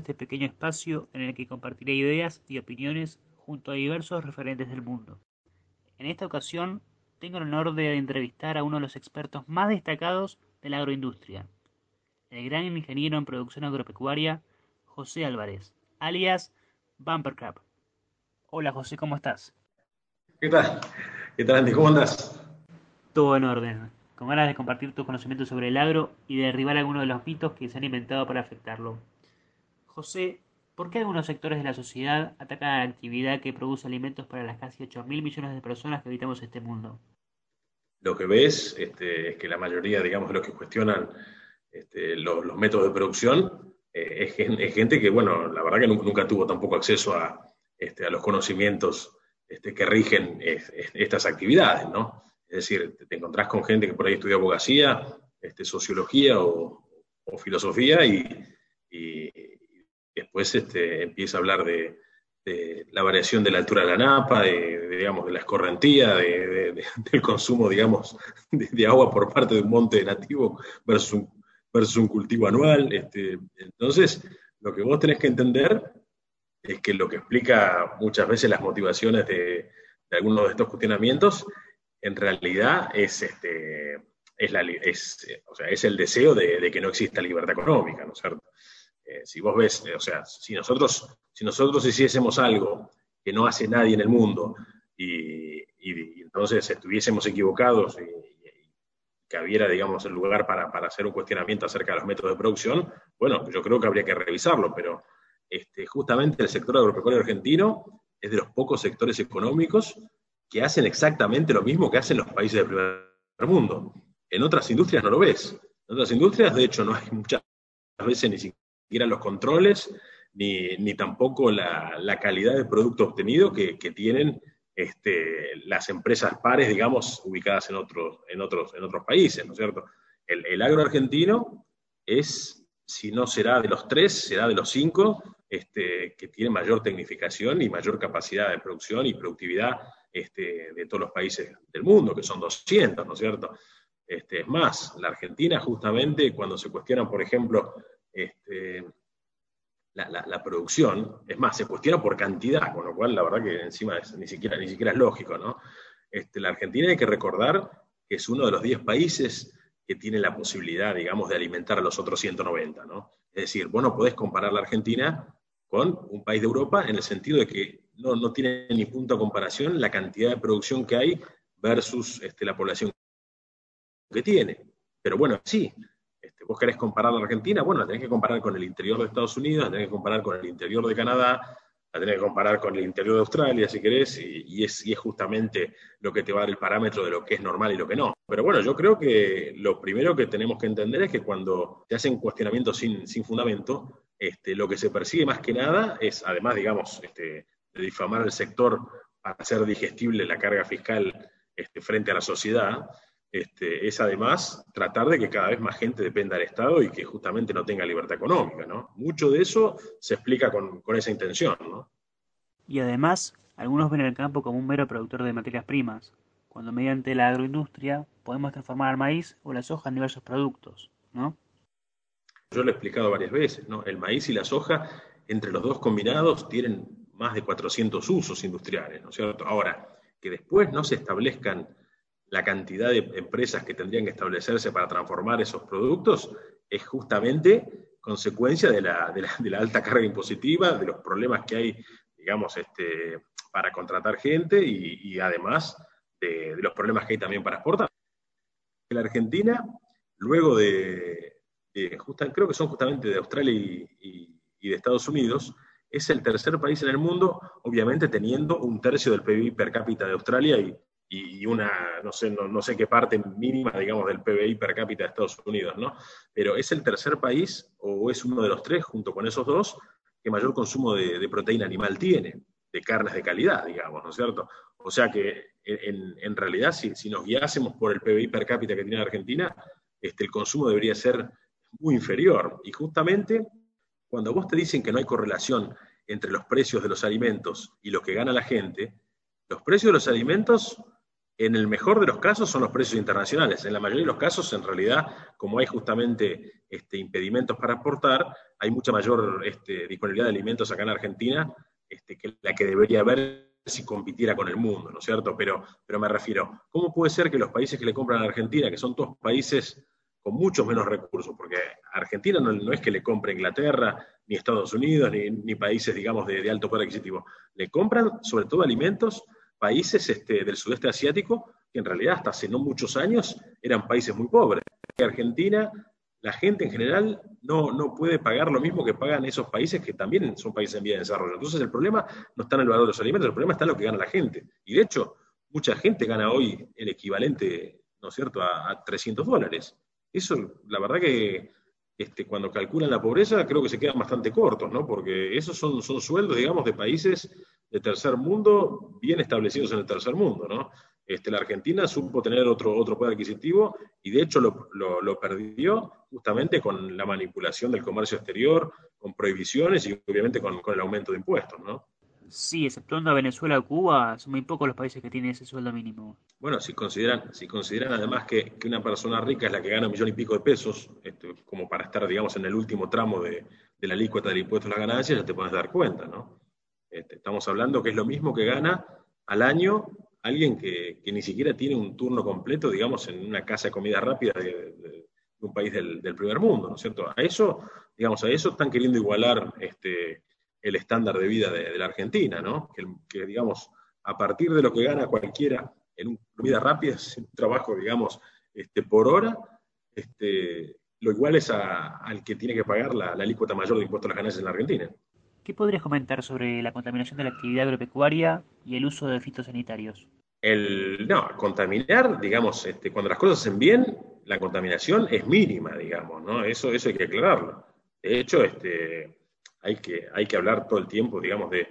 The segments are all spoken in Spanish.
este pequeño espacio en el que compartiré ideas y opiniones junto a diversos referentes del mundo. En esta ocasión tengo el honor de entrevistar a uno de los expertos más destacados de la agroindustria, el gran ingeniero en producción agropecuaria, José Álvarez, alias Bumper Crab. Hola José, ¿cómo estás? ¿Qué tal? ¿Qué tal Andy? ¿Cómo andas? Todo en orden, con ganas de compartir tus conocimientos sobre el agro y de derribar algunos de los mitos que se han inventado para afectarlo. José, ¿por qué algunos sectores de la sociedad atacan a la actividad que produce alimentos para las casi 8 mil millones de personas que habitamos este mundo? Lo que ves este, es que la mayoría, digamos, de los que cuestionan este, los, métodos de producción eh, es, gente que, bueno, la verdad que nunca, tuvo tampoco acceso a, este, los conocimientos que rigen estas actividades, ¿no? Es decir, te, encontrás con gente que por ahí estudia abogacía, sociología o, filosofía y, después este, empieza a hablar de, la variación de la altura de la napa, de, digamos, de la escorrentía, del consumo, digamos, de, agua por parte de un monte nativo versus un, cultivo anual. Este, entonces, lo que vos tenés que entender es que lo que explica muchas veces las motivaciones de, algunos de estos cuestionamientos, en realidad es, este, es, la, es, o sea, es el deseo de, que no exista libertad económica, ¿no es cierto? Eh, si vos ves, eh, o sea, si nosotros, si nosotros hiciésemos algo que no hace nadie en el mundo y, y, entonces estuviésemos equivocados y, que hubiera, digamos, el lugar para, para, hacer un cuestionamiento acerca de los métodos de producción, bueno, yo creo que habría que revisarlo, pero este, justamente el sector agropecuario argentino es de los pocos sectores económicos que hacen exactamente lo mismo que hacen los países del primer mundo. En otras industrias no lo ves. En otras industrias, de hecho, no hay muchas veces ni siquiera los controles, ni, tampoco la, calidad del producto obtenido que, tienen este, las empresas pares, digamos, ubicadas en otros, en otros, en otros países, ¿no es cierto? El, el agro argentino es, si no será de los tres, será de los cinco este, que tiene mayor tecnificación y mayor capacidad de producción y productividad este, de todos los países del mundo, que son 200, ¿no es cierto? Este, es más, la Argentina justamente cuando se cuestiona, por ejemplo, este, la, producción, es más, se cuestiona por cantidad, con lo cual la verdad que encima ni, siquiera, ni siquiera es lógico, ¿no? Este, la Argentina hay que recordar que es uno de los 10 países que tiene la posibilidad, digamos, de alimentar a los otros 190, ¿no? Es decir, vos no podés comparar la Argentina con un país de Europa en el sentido de que no, tiene ni punto de comparación la cantidad de producción que hay versus este, la población que tiene. Pero bueno, sí, vos querés comparar la Argentina, bueno, la tenés que comparar con el interior de Estados Unidos, la tenés que comparar con el interior de Canadá, la tenés que comparar con el interior de Australia, si querés, y, es, y, es, justamente lo que te va a dar el parámetro de lo que es normal y lo que no. Pero bueno, yo creo que lo primero que tenemos que entender es que cuando te hacen cuestionamientos sin, sin fundamento, este, lo que se persigue más que nada es, además, digamos, este, de difamar el sector para hacer digestible la carga fiscal este, frente a la sociedad, este, es además tratar de que cada vez más gente dependa del Estado y que justamente no tenga libertad económica. ¿no? Mucho de eso se explica con, esa intención. ¿no? Y además, algunos ven el campo como un mero productor de materias primas, cuando mediante la agroindustria podemos transformar el maíz o la soja en diversos productos, ¿no? Yo lo he explicado varias veces, ¿no? El maíz y la soja, entre los dos combinados, tienen más de 400 usos industriales, ¿no es cierto? Ahora, que después no se establezcan la cantidad de empresas que tendrían que establecerse para transformar esos productos, es justamente consecuencia de la, alta carga impositiva, de los problemas que hay, digamos, este, para contratar gente y, además de, de, los problemas que hay también para exportar. La Argentina, luego de, eh, creo que son justamente de Australia y, de Estados Unidos, es el tercer país en el mundo, obviamente teniendo un tercio del PIB per cápita de Australia y, una, no sé, no, sé qué parte mínima, digamos, del PBI per cápita de Estados Unidos, ¿no? Pero es el tercer país, o es uno de los tres, junto con esos dos, que mayor consumo de, proteína animal tiene, de carnes de calidad, digamos, ¿no es cierto? O sea que en, realidad, si, si, nos guiásemos por el PBI per cápita que tiene Argentina, este, el consumo debería ser muy inferior. Y justamente cuando vos te dicen que no hay correlación entre los precios de los alimentos y lo que gana la gente, los precios de los alimentos En el mejor de los casos son los precios internacionales. En la mayoría de los casos, en realidad, como hay justamente este, impedimentos para exportar, hay mucha mayor este, disponibilidad de alimentos acá en Argentina este, que la que debería haber si compitiera con el mundo, ¿no es cierto? Pero, pero me refiero, ¿cómo puede ser que los países que le compran a Argentina, que son todos países con muchos menos recursos, porque Argentina no, es que le compre Inglaterra, ni Estados Unidos, ni, países, digamos, de, de, alto poder adquisitivo, le compran sobre todo alimentos países este, del sudeste asiático que en realidad hasta hace no muchos años eran países muy pobres. En Argentina, la gente en general no, no puede pagar lo mismo que pagan esos países que también son países en vía de desarrollo. Entonces el problema no está en el valor de los alimentos, el problema está en lo que gana la gente. Y de hecho, mucha gente gana hoy el equivalente, ¿no es cierto?, a, a 300 dólares. Eso, la verdad que este, cuando calculan la pobreza, creo que se quedan bastante cortos, ¿no? Porque esos son, son sueldos, digamos, de países de tercer mundo, bien establecidos en el tercer mundo, ¿no? Este, la Argentina supo tener otro, otro poder adquisitivo y de hecho lo, lo, perdió justamente con la manipulación del comercio exterior, con prohibiciones y obviamente con, con el aumento de impuestos, ¿no? Sí, exceptuando a Venezuela o Cuba, son muy pocos los países que tienen ese sueldo mínimo. Bueno, si consideran, si consideran además que, una persona rica es la que gana un millón y pico de pesos, este, como para estar, digamos, en el último tramo de, la alícuota del impuesto a las ganancias, ya te puedes dar cuenta, ¿no? Este, estamos hablando que es lo mismo que gana al año alguien que, ni siquiera tiene un turno completo, digamos, en una casa de comida rápida de, un país del, del, primer mundo, ¿no es cierto? A eso, digamos, a eso están queriendo igualar este, el estándar de vida de, la Argentina, ¿no? Que, digamos, a partir de lo que gana cualquiera en una comida rápida, es un trabajo, digamos, este, por hora, este, lo igual es al que tiene que pagar la, la alícuota mayor de impuestos a las ganancias en la Argentina. ¿Qué podrías comentar sobre la contaminación de la actividad agropecuaria y el uso de fitosanitarios? El, no, contaminar, digamos, este, cuando las cosas se hacen bien, la contaminación es mínima, digamos, ¿no? Eso, eso hay que aclararlo. De hecho, este, hay que, hay que hablar todo el tiempo, digamos, de,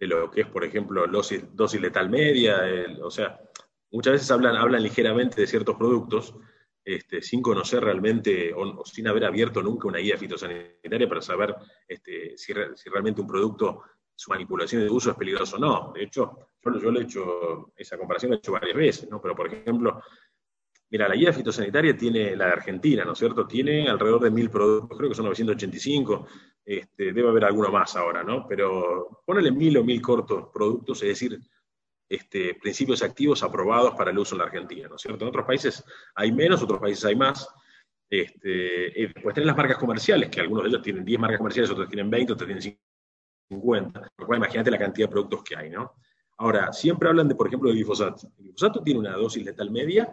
lo que es, por ejemplo, dosis, dosis letal media, o sea, muchas veces hablan, hablan ligeramente de ciertos productos este, sin conocer realmente o, sin haber abierto nunca una guía fitosanitaria para saber este, si, realmente un producto, su manipulación de uso es peligroso o no. De hecho, yo, yo le he hecho, esa comparación la he hecho varias veces, ¿no? Pero, por ejemplo, Mira, la guía fitosanitaria tiene, la de Argentina, ¿no es cierto? Tiene alrededor de mil productos, creo que son 985, este, debe haber alguno más ahora, ¿no? Pero ponele mil o mil cortos productos, es decir, este, principios activos aprobados para el uso en la Argentina, ¿no es cierto? En otros países hay menos, otros países hay más. Este, después tienen las marcas comerciales, que algunos de ellos tienen 10 marcas comerciales, otros tienen 20, otros tienen 50. Lo cual imagínate la cantidad de productos que hay, ¿no? Ahora, siempre hablan de, por ejemplo, de glifosato. El glifosato tiene una dosis letal media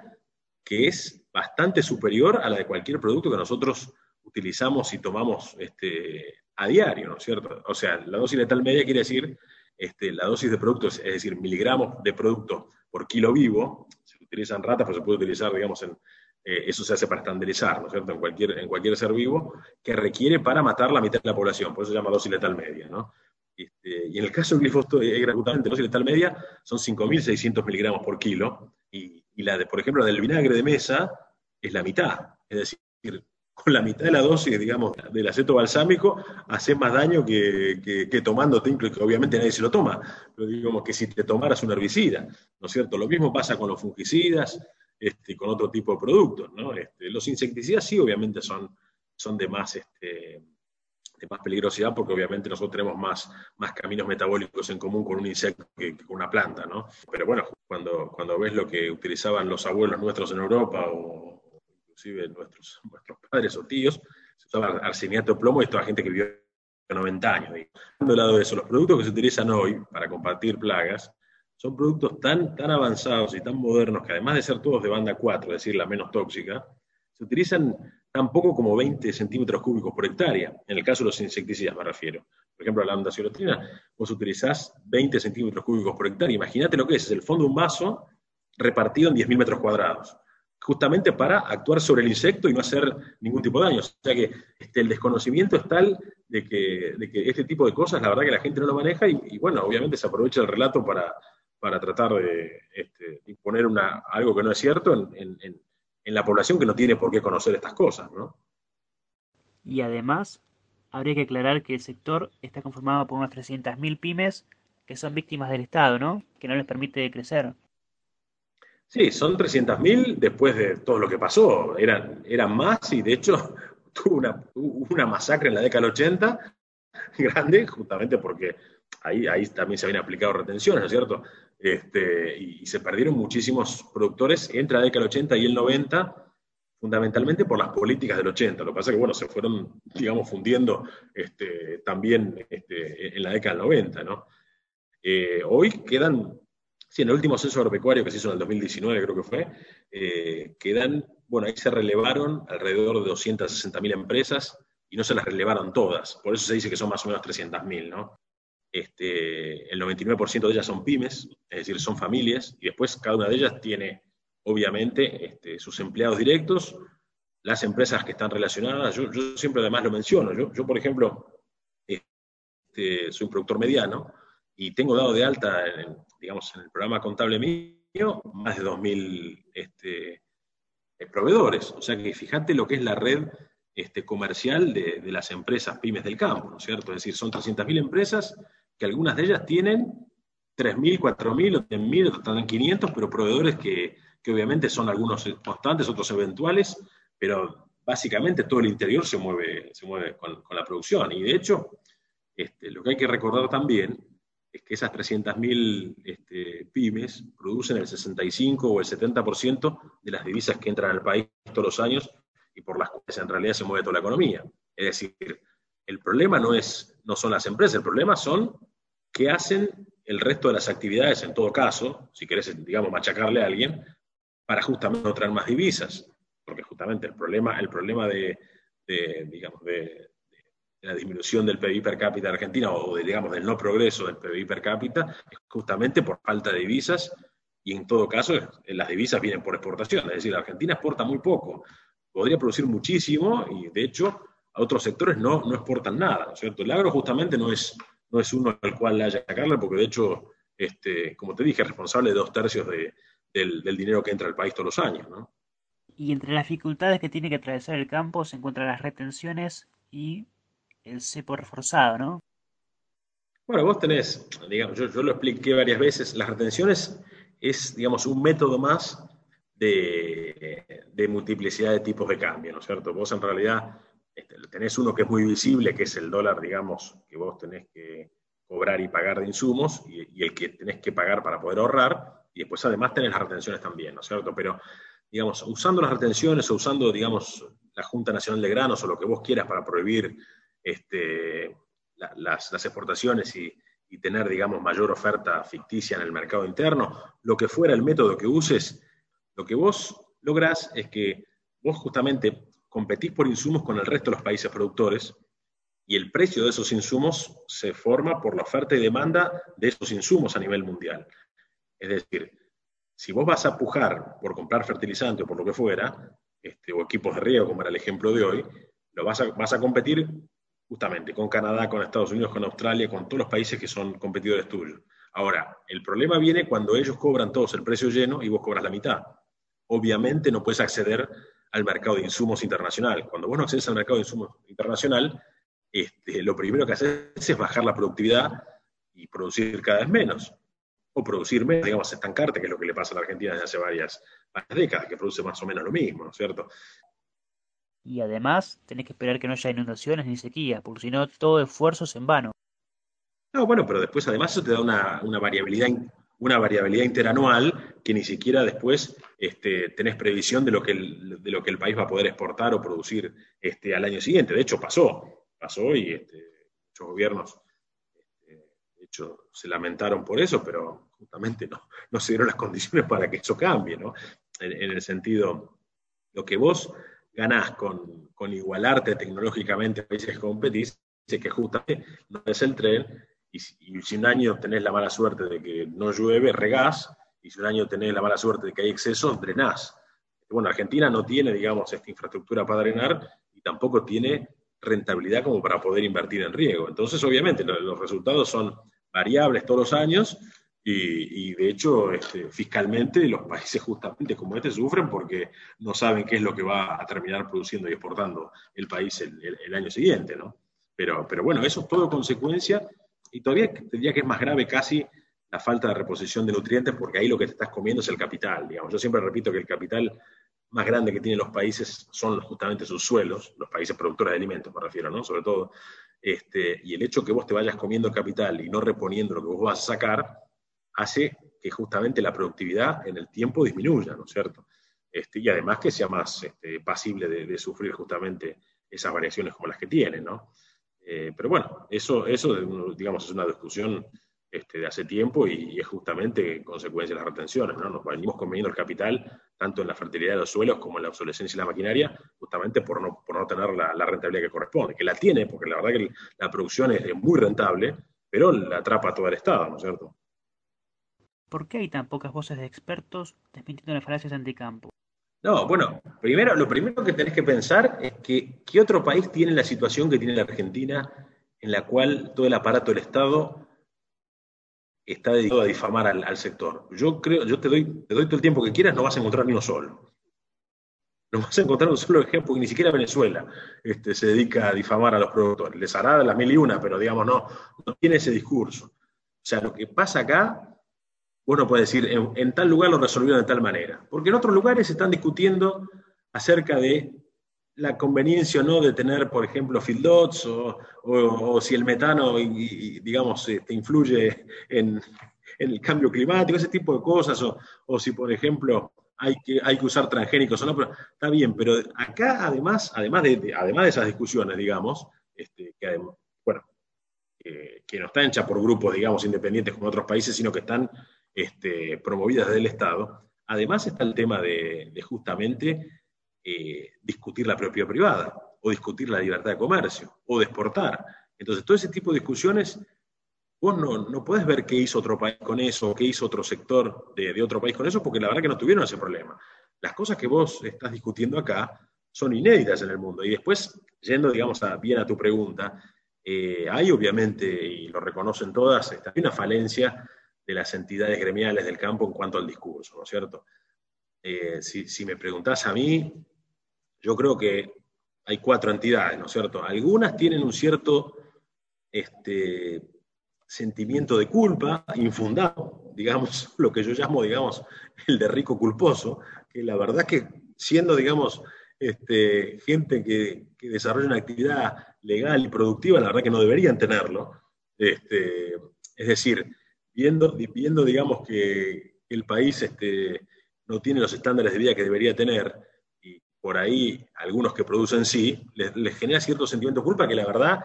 que es bastante superior a la de cualquier producto que nosotros utilizamos y tomamos este, a diario, ¿no es cierto? O sea, la dosis letal media quiere decir este, la dosis de producto, es decir, miligramos de producto por kilo vivo, se utilizan ratas, pero se puede utilizar, digamos, en, eh, eso se hace para estandarizar, ¿no es cierto?, en cualquier, en cualquier ser vivo, que requiere para matar la mitad de la población, por eso se llama dosis letal media, ¿no? Este, y en el caso del glifosato, eh, justamente dosis letal media son 5.600 miligramos por kilo, y, y la de, por ejemplo, la del vinagre de mesa es la mitad. Es decir, con la mitad de la dosis, digamos, del aceto balsámico, hace más daño que, que, que tomándote, que obviamente nadie se lo toma, pero digamos que si te tomaras un herbicida, ¿no es cierto? Lo mismo pasa con los fungicidas, este, con otro tipo de productos, ¿no? Este, los insecticidas sí, obviamente, son, son de más, este, más peligrosidad porque obviamente nosotros tenemos más, más caminos metabólicos en común con un insecto que, con una planta, ¿no? Pero bueno, cuando, cuando ves lo que utilizaban los abuelos nuestros en Europa o inclusive nuestros, nuestros padres o tíos, se usaba arseniato de plomo y toda gente que vivió 90 años. De eso, los productos que se utilizan hoy para combatir plagas son productos tan, tan avanzados y tan modernos que además de ser todos de banda 4, es decir, la menos tóxica, se utilizan tan poco como 20 centímetros cúbicos por hectárea. En el caso de los insecticidas me refiero. Por ejemplo, la andaciotrotrina, vos utilizás 20 centímetros cúbicos por hectárea. Imagínate lo que es, es el fondo de un vaso repartido en 10.000 metros cuadrados, justamente para actuar sobre el insecto y no hacer ningún tipo de daño. O sea que este, el desconocimiento es tal de que, este tipo de cosas, la verdad que la gente no lo maneja y, bueno, obviamente se aprovecha el relato para, para tratar de este, imponer una, algo que no es cierto en, en la población que no tiene por qué conocer estas cosas, ¿no? Y además, habría que aclarar que el sector está conformado por unas 300.000 pymes que son víctimas del Estado, ¿no? Que no les permite crecer. Sí, son 300.000 después de todo lo que pasó. Eran, eran más y de hecho tuvo una, una masacre en la década del 80 grande, justamente porque ahí, ahí también se habían aplicado retenciones, ¿no es cierto? Este, y, se perdieron muchísimos productores entre la década del 80 y el 90, fundamentalmente por las políticas del 80. Lo que pasa es que, bueno, se fueron, digamos, fundiendo este, también este, en la década del 90, ¿no? Eh, hoy quedan Sí, en el último censo agropecuario que se hizo en el 2019, creo que fue, eh, quedan, bueno, ahí se relevaron alrededor de 260.000 empresas y no se las relevaron todas. Por eso se dice que son más o menos 300.000, ¿no? Este, el 99% de ellas son pymes, es decir, son familias, y después cada una de ellas tiene, obviamente, este, sus empleados directos, las empresas que están relacionadas. Yo, siempre además lo menciono. Yo, yo por ejemplo, este, soy un productor mediano, y tengo dado de alta, en, digamos, en el programa contable mío, más de 2.000 este, eh, proveedores. O sea que fíjate lo que es la red este, comercial de, las empresas pymes del campo, ¿no es cierto? Es decir, son 300.000 empresas que algunas de ellas tienen 3.000, 4.000 o 10.000, están 500, pero proveedores que, obviamente son algunos constantes, otros eventuales, pero básicamente todo el interior se mueve, se mueve con, la producción. Y de hecho, este, lo que hay que recordar también es que esas 300.000 este, pymes producen el 65 o el 70% de las divisas que entran al país todos los años y por las cuales en realidad se mueve toda la economía. Es decir, el problema no, es, no son las empresas, el problema son qué hacen el resto de las actividades, en todo caso, si querés, digamos, machacarle a alguien, para justamente no traer más divisas. Porque justamente el problema, el problema de, de digamos, de, la disminución del PIB per cápita de Argentina o, digamos, del no progreso del PIB per cápita es justamente por falta de divisas y en todo caso las divisas vienen por exportación, es decir, la Argentina exporta muy poco, podría producir muchísimo y de hecho a otros sectores no, no exportan nada, ¿no es cierto? El agro justamente no es, no es uno al cual haya que sacarle porque de hecho, este, como te dije, es responsable de dos tercios del, del dinero que entra al país todos los años, ¿no? Y entre las dificultades que tiene que atravesar el campo se encuentran las retenciones y el cepo reforzado, ¿no? Bueno, vos tenés, digamos, yo, lo expliqué varias veces, las retenciones es, digamos, un método más de, multiplicidad de tipos de cambio, ¿no es cierto? Vos en realidad este, tenés uno que es muy visible, que es el dólar, digamos, que vos tenés que cobrar y pagar de insumos, y, y, el que tenés que pagar para poder ahorrar, y después además tenés las retenciones también, ¿no es cierto? Pero, digamos, usando las retenciones o usando, digamos, la Junta Nacional de Granos o lo que vos quieras para prohibir este, las, exportaciones y, tener, digamos, mayor oferta ficticia en el mercado interno, lo que fuera el método que uses, lo que vos lográs es que vos justamente competís por insumos con el resto de los países productores y el precio de esos insumos se forma por la oferta y demanda de esos insumos a nivel mundial. Es decir, si vos vas a pujar por comprar fertilizante o por lo que fuera, este, o equipos de riego, como era el ejemplo de hoy, lo vas a, vas a competir justamente, con Canadá, con Estados Unidos, con Australia, con todos los países que son competidores tuyos. Ahora, el problema viene cuando ellos cobran todos el precio lleno y vos cobras la mitad. Obviamente no puedes acceder al mercado de insumos internacional. Cuando vos no accedes al mercado de insumos internacional, este, lo primero que haces es bajar la productividad y producir cada vez menos. O producir menos, digamos, estancarte, que es lo que le pasa a la Argentina desde hace varias, varias décadas, que produce más o menos lo mismo, ¿no es cierto? Y además tenés que esperar que no haya inundaciones ni sequía, porque si no todo esfuerzo es en vano. No, bueno, pero después además eso te da una, variabilidad una variabilidad interanual que ni siquiera después este, tenés previsión de lo, que el, de lo que el país va a poder exportar o producir este, al año siguiente. De hecho, pasó, pasó y este, muchos gobiernos, este, de hecho, se lamentaron por eso, pero justamente no, no se dieron las condiciones para que eso cambie, ¿no? En, en el sentido, lo que vos ganás con, con igualarte tecnológicamente a países que competís, que justamente no es el tren, y si, un año tenés la mala suerte de que no llueve, regás, y si un año tenés la mala suerte de que hay exceso, drenás. Bueno, Argentina no tiene, digamos, esta infraestructura para drenar y tampoco tiene rentabilidad como para poder invertir en riego. Entonces, obviamente, los resultados son variables todos los años y, de hecho, este, fiscalmente los países justamente como este sufren porque no saben qué es lo que va a terminar produciendo y exportando el país el, año siguiente, ¿no? Pero, pero bueno, eso es todo consecuencia y todavía diría que es más grave casi la falta de reposición de nutrientes, porque ahí lo que te estás comiendo es el capital, digamos. Yo siempre repito que el capital más grande que tienen los países son justamente sus suelos, los países productores de alimentos, me refiero, ¿no? Sobre todo. Este, y el hecho que vos te vayas comiendo capital y no reponiendo lo que vos vas a sacar, hace que justamente la productividad en el tiempo disminuya, ¿no es cierto? Este, y además que sea más este, pasible de, sufrir justamente esas variaciones como las que tiene, ¿no? Eh, pero bueno, eso, eso, digamos, es una discusión este, de hace tiempo y, es justamente consecuencia de las retenciones, ¿no? Nos venimos comiendo el capital tanto en la fertilidad de los suelos como en la obsolescencia de la maquinaria, justamente por no, por no tener la, rentabilidad que corresponde, que la tiene, porque la verdad que la producción es, muy rentable, pero la atrapa todo el Estado, ¿no es cierto? ¿Por qué hay tan pocas voces de expertos desmintiendo las falacias anticampo? No, bueno, primero, lo primero que tenés que pensar es que ¿qué otro país tiene la situación que tiene la Argentina, en la cual todo el aparato del Estado está dedicado a difamar al, sector? Yo creo, yo te doy, te doy todo el tiempo que quieras, no vas a encontrar ni uno solo. No vas a encontrar un solo ejemplo, ni siquiera Venezuela este, se dedica a difamar a los productores. Les hará las mil y una, pero digamos, no, no tiene ese discurso. O sea, lo que pasa acá uno puede decir, en, tal lugar lo resolvieron de tal manera. Porque en otros lugares se están discutiendo acerca de la conveniencia o no de tener, por ejemplo, field dots o, si el metano, digamos, este, influye en, el cambio climático, ese tipo de cosas, o, si, por ejemplo, hay que, hay que usar transgénicos o no, está bien, pero acá además, además de, además de esas discusiones, digamos, este, que, bueno, que no están hechas por grupos, digamos, independientes como otros países, sino que están este, promovidas del Estado, además está el tema de, justamente eh, discutir la propiedad privada o discutir la libertad de comercio o de exportar. Entonces, todo ese tipo de discusiones, vos no, no podés ver qué hizo otro país con eso, qué hizo otro sector de, otro país con eso, porque la verdad que no tuvieron ese problema. Las cosas que vos estás discutiendo acá son inéditas en el mundo. Y después, yendo, digamos, bien a tu pregunta, eh, hay obviamente, y lo reconocen todas, hay una falencia de las entidades gremiales del campo en cuanto al discurso, ¿no es cierto? Eh, si, me preguntás a mí, yo creo que hay cuatro entidades, ¿no es cierto? Algunas tienen un cierto este, sentimiento de culpa infundado, digamos, lo que yo llamo, digamos, el de rico culposo, que la verdad que siendo, digamos, este, gente que, desarrolla una actividad legal y productiva, la verdad que no deberían tenerlo. Este, es decir, viendo, viendo digamos, que el país este, no tiene los estándares de vida que debería tener, y por ahí algunos que producen sí, les, genera cierto sentimiento de culpa que la verdad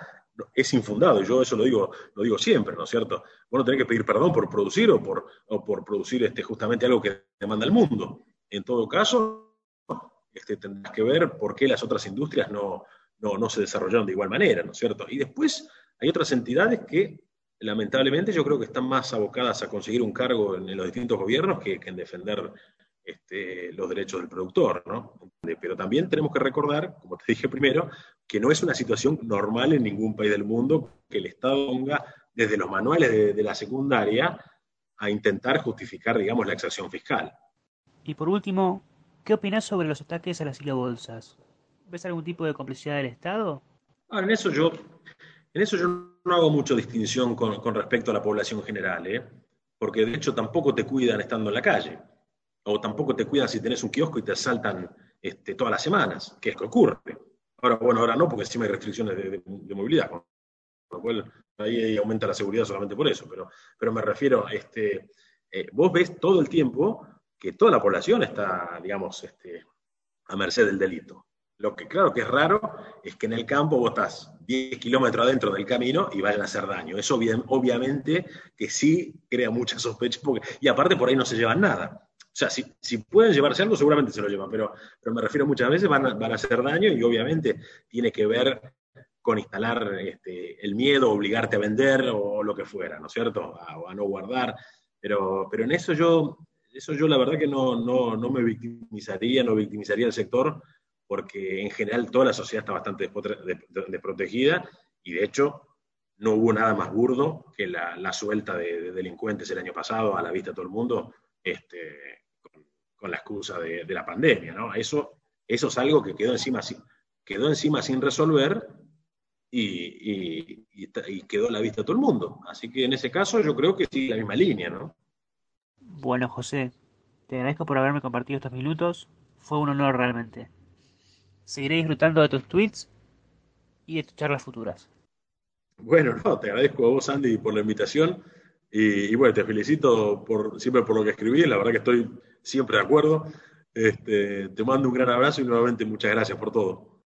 es infundado. Yo eso lo digo, lo digo siempre, ¿no es cierto? Vos no tenés que pedir perdón por producir o por, por producir este, justamente algo que demanda el mundo. En todo caso, este, tendrás que ver por qué las otras industrias no, no, no se desarrollaron de igual manera, ¿no es cierto? Y después hay otras entidades que lamentablemente yo creo que están más abocadas a conseguir un cargo en, los distintos gobiernos que, en defender este, los derechos del productor, ¿no? Pero también tenemos que recordar, como te dije primero, que no es una situación normal en ningún país del mundo que el Estado ponga desde los manuales de, la secundaria a intentar justificar, digamos, la exacción fiscal. Y por último, ¿qué opinas sobre los ataques a las bolsas? ¿Ves algún tipo de complicidad del Estado? Ah, en eso yo en eso yo no hago mucha distinción con, respecto a la población general, ¿eh? porque de hecho tampoco te cuidan estando en la calle, o tampoco te cuidan si tenés un kiosco y te asaltan este, todas las semanas, que es que ocurre. Ahora, bueno, ahora no, porque encima hay restricciones de, movilidad, con lo cual ahí aumenta la seguridad solamente por eso, pero, pero me refiero, este, eh, vos ves todo el tiempo que toda la población está, digamos, este, a merced del delito. Lo que claro que es raro es que en el campo vos estás 10 kilómetros adentro del camino y vayan a hacer daño. Eso obviamente que sí crea mucha sospecha, y aparte por ahí no se llevan nada. O sea, si, si pueden llevarse algo, seguramente se lo llevan, pero, pero me refiero muchas veces van a, van a hacer daño y obviamente tiene que ver con instalar este, el miedo, obligarte a vender o lo que fuera, ¿no es cierto? A, a no guardar. Pero, pero en eso yo, eso yo la verdad que no, no, no me victimizaría, no victimizaría al sector porque en general toda la sociedad está bastante desprotegida y de hecho no hubo nada más burdo que la, suelta de, delincuentes el año pasado a la vista de todo el mundo este, con, la excusa de, la pandemia. Eso, eso es algo que quedó encima, quedó encima sin resolver y, quedó a la vista de todo el mundo. Así que en ese caso yo creo que sigue la misma línea, ¿no? Bueno, José, te agradezco por haberme compartido estos minutos. Fue un honor realmente. Seguiré disfrutando de tus tweets y de tus charlas futuras. Bueno, no, te agradezco a vos, Andy, por la invitación. Y, bueno, te felicito por, siempre por lo que escribí. La verdad que estoy siempre de acuerdo. Este, te mando un gran abrazo y nuevamente muchas gracias por todo.